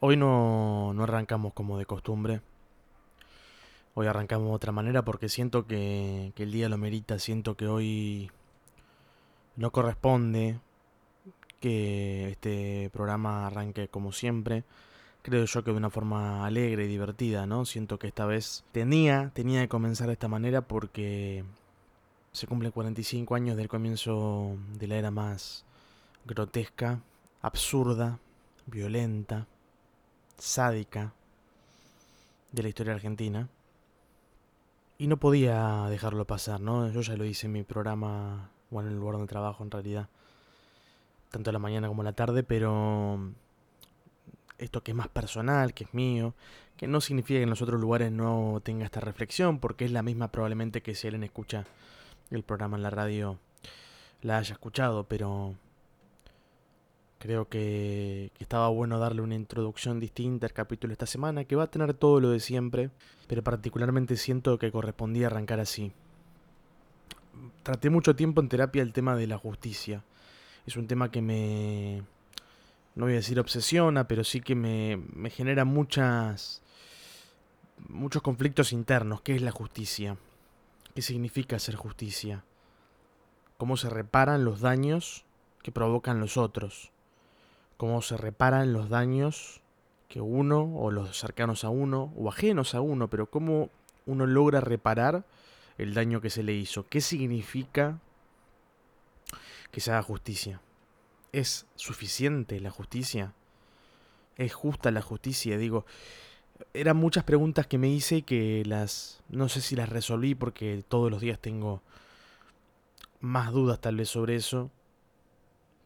Hoy no, no arrancamos como de costumbre. Hoy arrancamos de otra manera porque siento que, que el día lo merita. Siento que hoy no corresponde que este programa arranque como siempre. Creo yo que de una forma alegre y divertida, ¿no? Siento que esta vez tenía, tenía que comenzar de esta manera porque se cumplen 45 años del comienzo de la era más grotesca, absurda, violenta, sádica de la historia argentina. Y no podía dejarlo pasar, ¿no? Yo ya lo hice en mi programa, o en el lugar donde trabajo en realidad, tanto la mañana como la tarde, pero esto que es más personal, que es mío, que no significa que en los otros lugares no tenga esta reflexión, porque es la misma probablemente que si alguien escucha el programa en la radio la haya escuchado, pero Creo que, estaba bueno darle una introducción distinta al capítulo esta semana, que va a tener todo lo de siempre, pero particularmente siento que correspondía arrancar así. Traté mucho tiempo en terapia el tema de la justicia. Es un tema que me... no voy a decir obsesiona, pero sí que me, me genera muchas... muchos conflictos internos. ¿Qué es la justicia? ¿Qué significa hacer justicia? ¿Cómo se reparan los daños que provocan los otros? Cómo se reparan los daños que uno o los cercanos a uno o ajenos a uno, pero cómo uno logra reparar el daño que se le hizo. ¿Qué significa que se haga justicia? ¿Es suficiente la justicia? ¿Es justa la justicia? Digo, eran muchas preguntas que me hice y que las no sé si las resolví porque todos los días tengo más dudas tal vez sobre eso.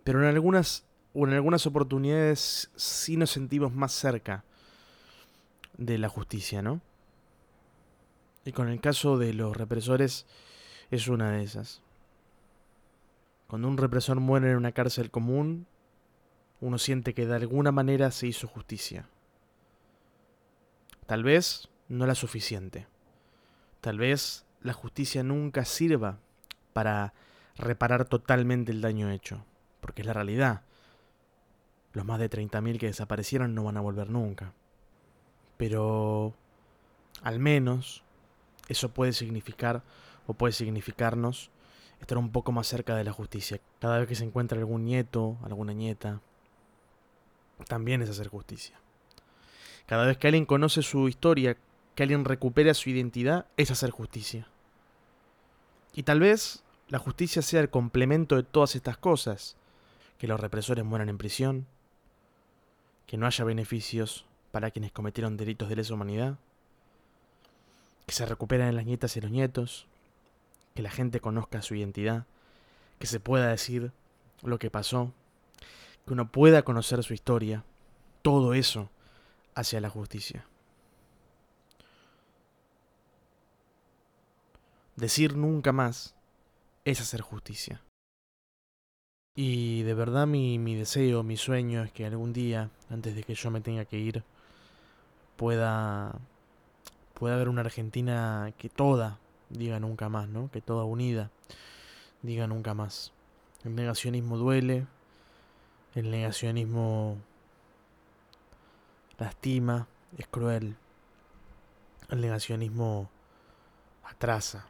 Pero en algunas o en algunas oportunidades sí nos sentimos más cerca de la justicia, ¿no? Y con el caso de los represores es una de esas. Cuando un represor muere en una cárcel común, uno siente que de alguna manera se hizo justicia. Tal vez no la suficiente. Tal vez la justicia nunca sirva para reparar totalmente el daño hecho, porque es la realidad. Los más de 30.000 que desaparecieron no van a volver nunca. Pero al menos eso puede significar o puede significarnos estar un poco más cerca de la justicia. Cada vez que se encuentra algún nieto, alguna nieta, también es hacer justicia. Cada vez que alguien conoce su historia, que alguien recupera su identidad, es hacer justicia. Y tal vez la justicia sea el complemento de todas estas cosas. Que los represores mueran en prisión, que no haya beneficios para quienes cometieron delitos de lesa humanidad, que se recuperen las nietas y los nietos, que la gente conozca su identidad, que se pueda decir lo que pasó, que uno pueda conocer su historia, todo eso hacia la justicia. Decir nunca más es hacer justicia. Y de verdad mi, mi deseo, mi sueño es que algún día, antes de que yo me tenga que ir, pueda, pueda haber una Argentina que toda diga nunca más, ¿no? Que toda unida diga nunca más. El negacionismo duele, el negacionismo lastima, es cruel. El negacionismo atrasa.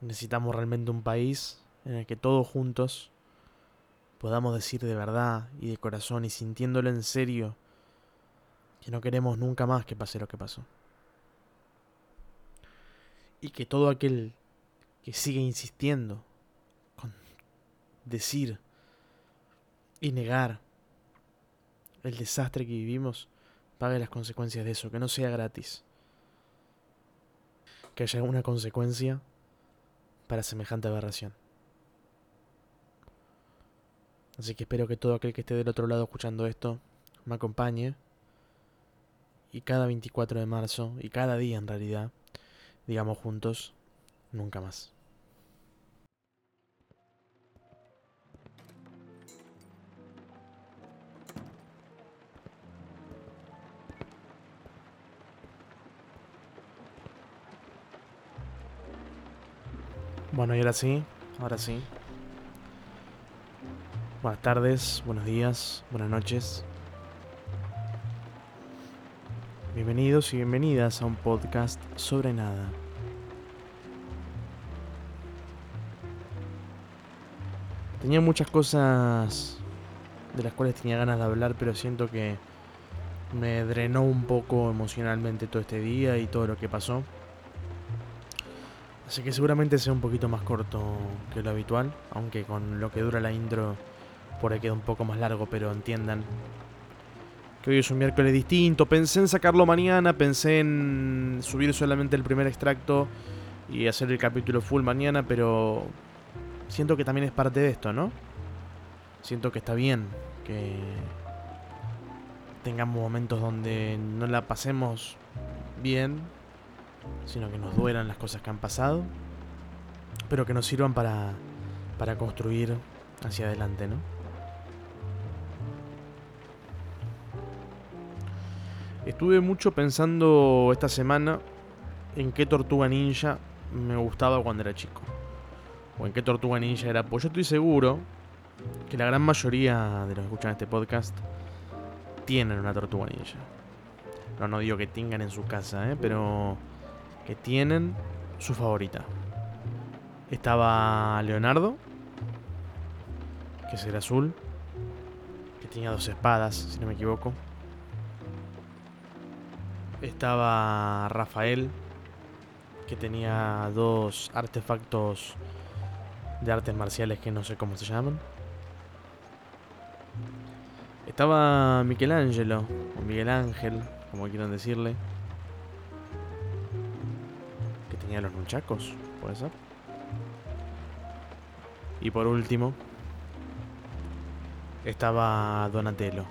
Necesitamos realmente un país en el que todos juntos podamos decir de verdad y de corazón y sintiéndolo en serio que no queremos nunca más que pase lo que pasó. Y que todo aquel que sigue insistiendo con decir y negar el desastre que vivimos pague las consecuencias de eso, que no sea gratis. Que haya una consecuencia para semejante aberración. Así que espero que todo aquel que esté del otro lado escuchando esto me acompañe. Y cada 24 de marzo, y cada día en realidad, digamos juntos, nunca más. Bueno, y ahora sí, ahora sí. Buenas tardes, buenos días, buenas noches. Bienvenidos y bienvenidas a un podcast sobre nada. Tenía muchas cosas de las cuales tenía ganas de hablar, pero siento que me drenó un poco emocionalmente todo este día y todo lo que pasó. Así que seguramente sea un poquito más corto que lo habitual, aunque con lo que dura la intro por ahí queda un poco más largo, pero entiendan que hoy es un miércoles distinto. Pensé en sacarlo mañana, pensé en subir solamente el primer extracto y hacer el capítulo full mañana, pero siento que también es parte de esto, ¿no? Siento que está bien que tengamos momentos donde no la pasemos bien, sino que nos duelan las cosas que han pasado, pero que nos sirvan para, para construir hacia adelante, ¿no? Estuve mucho pensando esta semana en qué tortuga ninja me gustaba cuando era chico. O en qué tortuga ninja era. Pues yo estoy seguro que la gran mayoría de los que escuchan este podcast tienen una tortuga ninja. No, no digo que tengan en su casa, ¿eh? pero que tienen su favorita. Estaba Leonardo, que es el azul, que tenía dos espadas, si no me equivoco. Estaba Rafael, que tenía dos artefactos de artes marciales que no sé cómo se llaman. Estaba Michelangelo, o Miguel Ángel, como quieran decirle. Que tenía los nunchacos, puede ser. Y por último, estaba Donatello,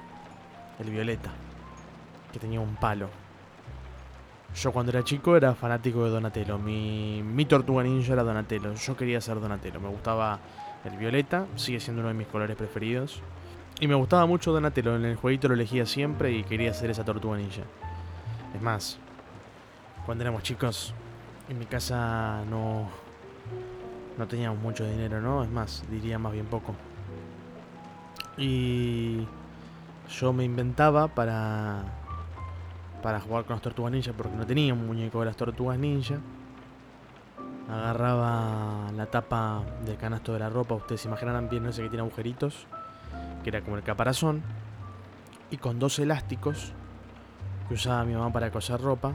el violeta, que tenía un palo. Yo cuando era chico era fanático de Donatello. Mi, mi tortuga ninja era Donatello. Yo quería ser Donatello. Me gustaba el violeta, sigue siendo uno de mis colores preferidos. Y me gustaba mucho Donatello. En el jueguito lo elegía siempre y quería ser esa tortuga ninja. Es más, cuando éramos chicos, en mi casa no, no teníamos mucho dinero, ¿no? Es más, diría más bien poco. Y yo me inventaba para para jugar con las tortugas ninja porque no tenía un muñeco de las tortugas ninja. Agarraba la tapa del canasto de la ropa, ustedes se imaginarán bien ese que tiene agujeritos, que era como el caparazón, y con dos elásticos que usaba mi mamá para coser ropa,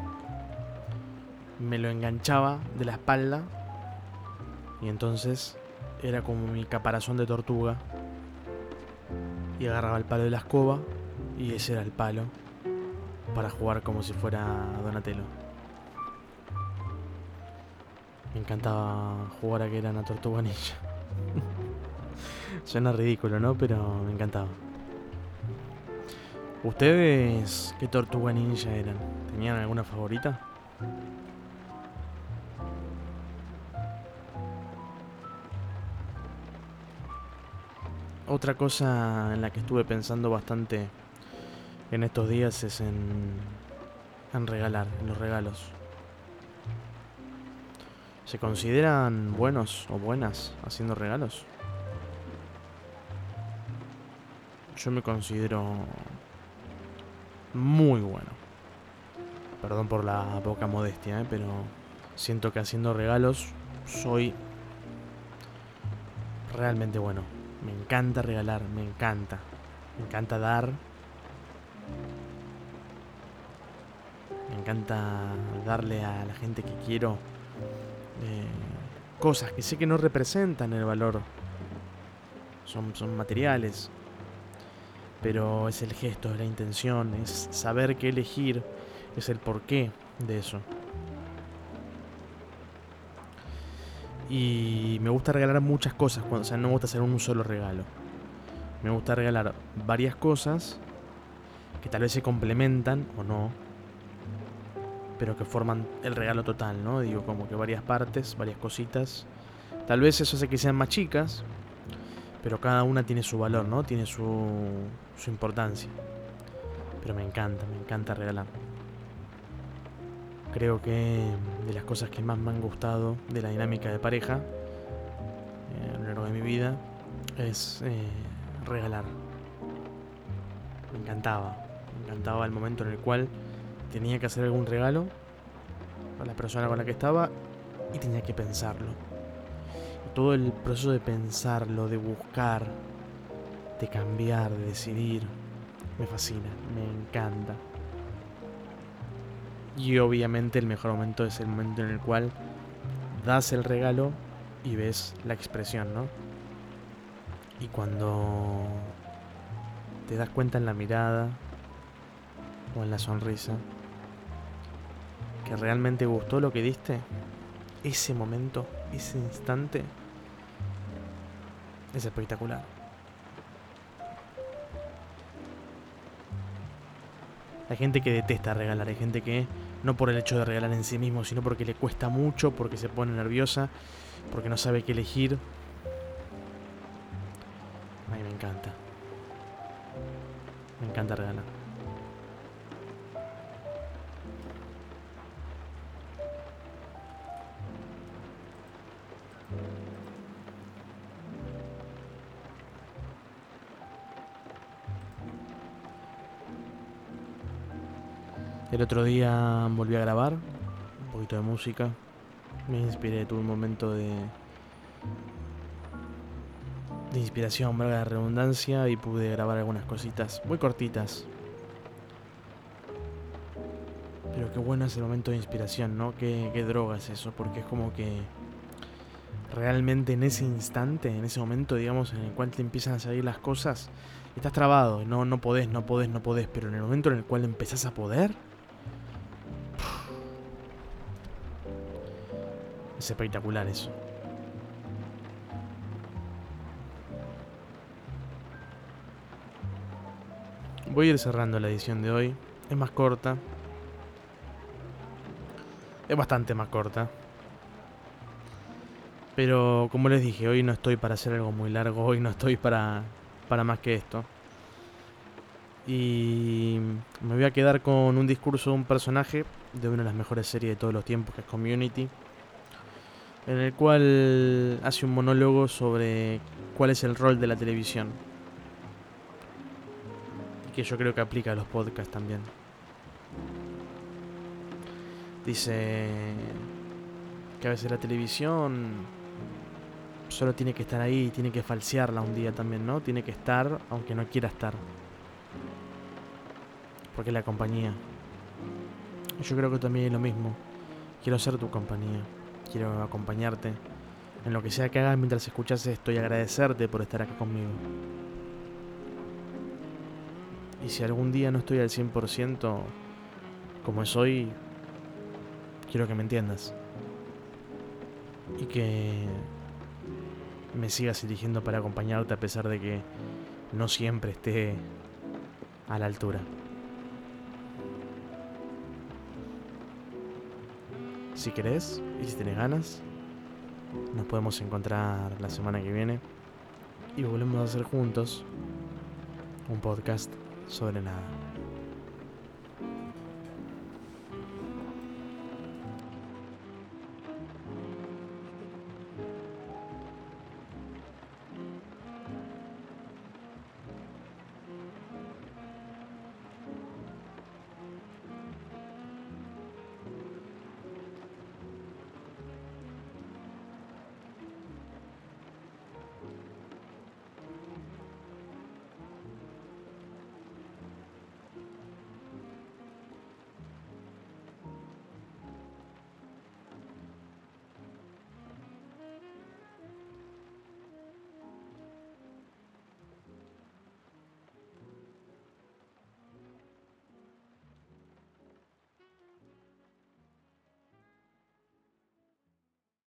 me lo enganchaba de la espalda y entonces era como mi caparazón de tortuga y agarraba el palo de la escoba y ese era el palo para jugar como si fuera Donatello. Me encantaba jugar a que era una tortuga ninja. Suena ridículo, ¿no? Pero me encantaba. ¿Ustedes qué tortuga ninja eran? ¿Tenían alguna favorita? Otra cosa en la que estuve pensando bastante en estos días es en, en regalar, en los regalos. ¿Se consideran buenos o buenas haciendo regalos? Yo me considero muy bueno. Perdón por la poca modestia, ¿eh? pero siento que haciendo regalos soy realmente bueno. Me encanta regalar, me encanta. Me encanta dar Me encanta darle a la gente que quiero eh, cosas que sé que no representan el valor. Son, son materiales. Pero es el gesto, es la intención, es saber qué elegir, es el porqué de eso. Y me gusta regalar muchas cosas, o sea, no me gusta hacer un solo regalo. Me gusta regalar varias cosas que tal vez se complementan o no, pero que forman el regalo total, ¿no? Digo, como que varias partes, varias cositas. Tal vez eso hace que sean más chicas, pero cada una tiene su valor, ¿no? Tiene su, importancia. Pero me encanta, me encanta regalar. Creo que de las cosas que más me han gustado de la dinámica de pareja eh, a lo largo de mi vida es eh, regalar. Me encantaba, me encantaba el momento en el cual tenía que hacer algún regalo a la persona con la que estaba y tenía que pensarlo. todo el proceso de pensarlo, de buscar, de cambiar, de decidir, me fascina, me encanta. Y obviamente el mejor momento es el momento en el cual das el regalo y ves la expresión, ¿no? Y cuando te das cuenta en la mirada o en la sonrisa que realmente gustó lo que diste, ese momento, ese instante, es espectacular. Hay gente que detesta regalar, hay gente que no por el hecho de regalar en sí mismo, sino porque le cuesta mucho, porque se pone nerviosa, porque no sabe qué elegir. A mí me encanta. Me encanta regalar. El otro día volví a grabar un poquito de música. Me inspiré, tuve un momento de, de inspiración, valga la redundancia, y pude grabar algunas cositas muy cortitas. Pero qué bueno es el momento de inspiración, ¿no? Qué, qué droga es eso, porque es como que realmente en ese instante, en ese momento, digamos, en el cual te empiezan a salir las cosas, estás trabado, no, no podés, no podés, no podés, pero en el momento en el cual empezás a poder, Es espectacular eso. Voy a ir cerrando la edición de hoy. Es más corta. Es bastante más corta. Pero como les dije, hoy no estoy para hacer algo muy largo. Hoy no estoy para, para más que esto. Y me voy a quedar con un discurso de un personaje de una de las mejores series de todos los tiempos, que es Community en el cual hace un monólogo sobre cuál es el rol de la televisión. Que yo creo que aplica a los podcasts también. Dice que a veces la televisión solo tiene que estar ahí, tiene que falsearla un día también, ¿no? Tiene que estar aunque no quiera estar. Porque la compañía. Yo creo que también es lo mismo. Quiero ser tu compañía quiero acompañarte en lo que sea que hagas mientras escuchas esto y agradecerte por estar acá conmigo. Y si algún día no estoy al 100% como es hoy, quiero que me entiendas. Y que me sigas eligiendo para acompañarte a pesar de que no siempre esté a la altura. Si querés y si tenés ganas, nos podemos encontrar la semana que viene y volvemos a hacer juntos un podcast sobre nada.